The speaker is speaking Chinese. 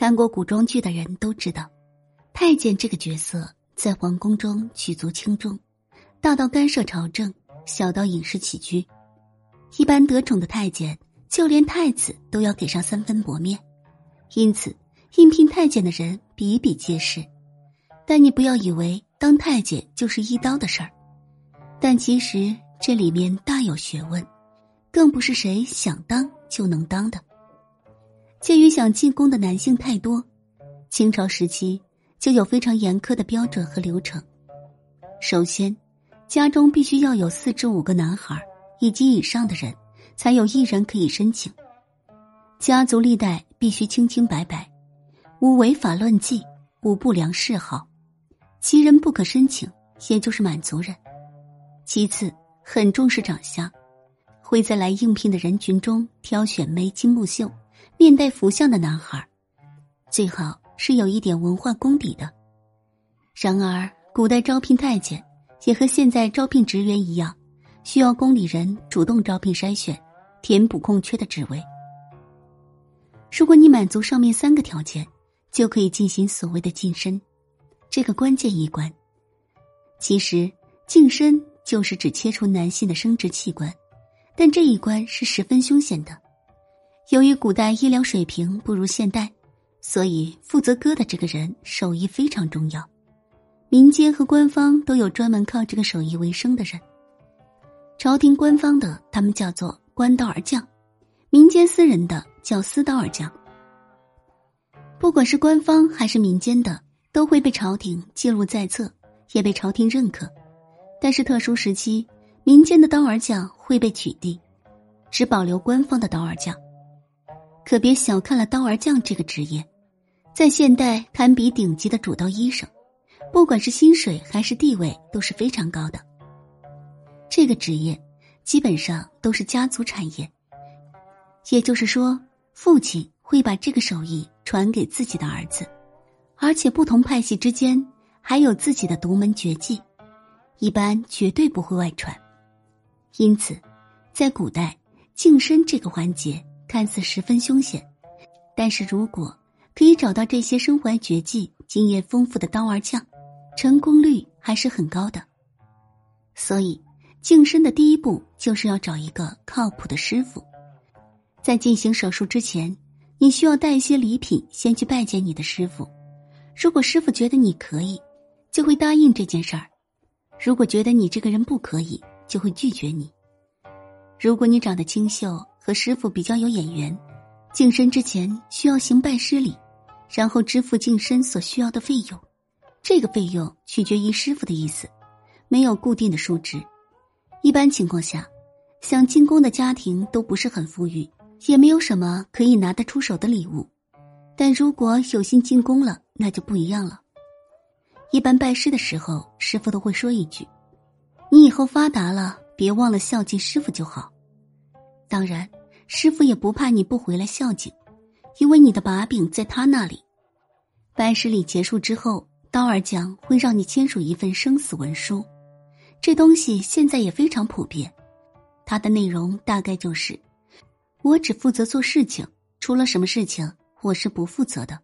看过古装剧的人都知道，太监这个角色在皇宫中举足轻重，大到干涉朝政，小到饮食起居。一般得宠的太监，就连太子都要给上三分薄面，因此应聘太监的人比比皆是。但你不要以为当太监就是一刀的事儿，但其实这里面大有学问，更不是谁想当就能当的。鉴于想进宫的男性太多，清朝时期就有非常严苛的标准和流程。首先，家中必须要有四至五个男孩以及以上的人，才有一人可以申请。家族历代必须清清白白，无违法乱纪，无不良嗜好。其人不可申请，也就是满族人。其次，很重视长相，会在来应聘的人群中挑选眉清目秀、面带福相的男孩，最好是有一点文化功底的。然而，古代招聘太监也和现在招聘职员一样，需要宫里人主动招聘筛选，填补空缺的职位。如果你满足上面三个条件，就可以进行所谓的晋升。这个关键一关，其实净身就是指切除男性的生殖器官，但这一关是十分凶险的。由于古代医疗水平不如现代，所以负责割的这个人手艺非常重要。民间和官方都有专门靠这个手艺为生的人。朝廷官方的他们叫做官刀儿匠，民间私人的叫私刀儿匠。不管是官方还是民间的。都会被朝廷记录在册，也被朝廷认可。但是特殊时期，民间的刀儿匠会被取缔，只保留官方的刀儿匠。可别小看了刀儿匠这个职业，在现代堪比顶级的主刀医生，不管是薪水还是地位都是非常高的。这个职业基本上都是家族产业，也就是说，父亲会把这个手艺传给自己的儿子。而且不同派系之间还有自己的独门绝技，一般绝对不会外传。因此，在古代净身这个环节看似十分凶险，但是如果可以找到这些身怀绝技、经验丰富的刀儿匠，成功率还是很高的。所以，净身的第一步就是要找一个靠谱的师傅。在进行手术之前，你需要带一些礼品，先去拜见你的师傅。如果师傅觉得你可以，就会答应这件事儿；如果觉得你这个人不可以，就会拒绝你。如果你长得清秀，和师傅比较有眼缘，净身之前需要行拜师礼，然后支付净身所需要的费用。这个费用取决于师傅的意思，没有固定的数值。一般情况下，想进宫的家庭都不是很富裕，也没有什么可以拿得出手的礼物。但如果有心进宫了，那就不一样了。一般拜师的时候，师傅都会说一句：“你以后发达了，别忘了孝敬师傅就好。”当然，师傅也不怕你不回来孝敬，因为你的把柄在他那里。拜师礼结束之后，刀儿匠会让你签署一份生死文书，这东西现在也非常普遍。它的内容大概就是：我只负责做事情，出了什么事情，我是不负责的。